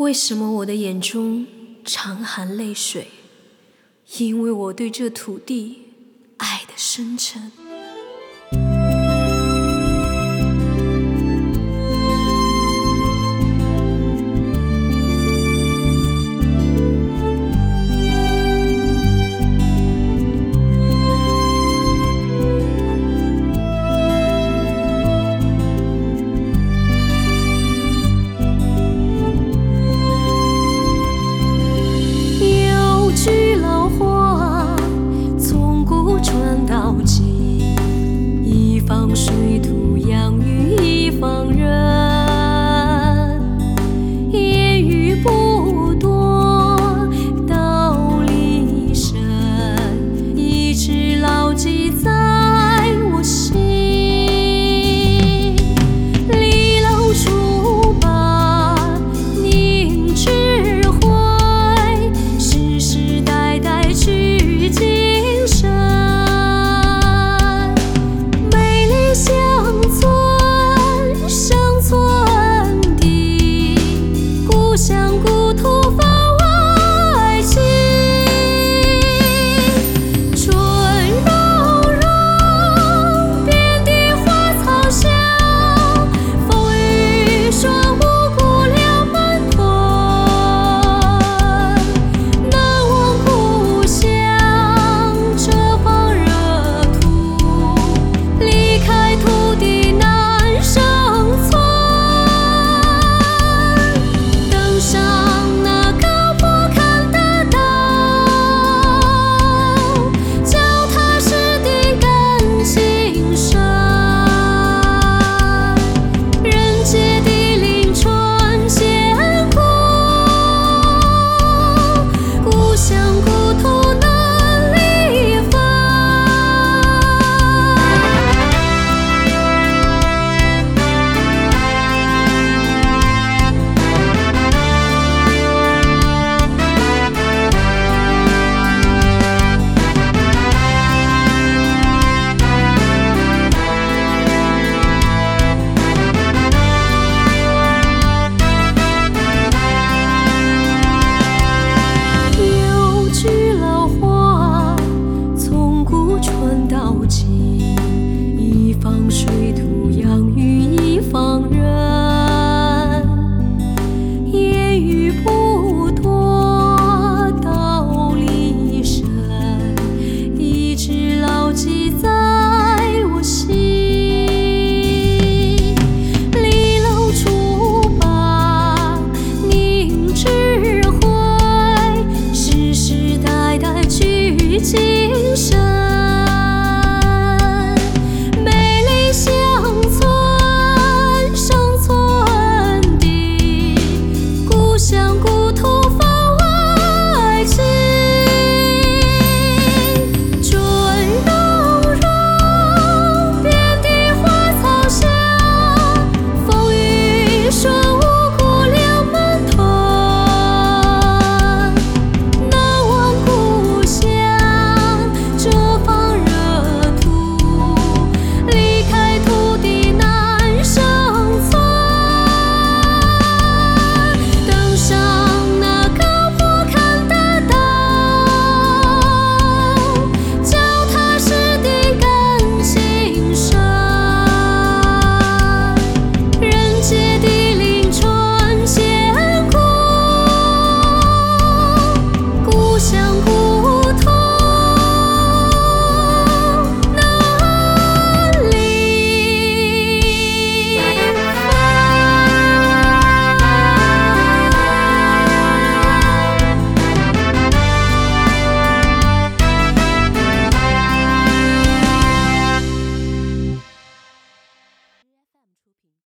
为什么我的眼中常含泪水？因为我对这土地爱的深沉。想过。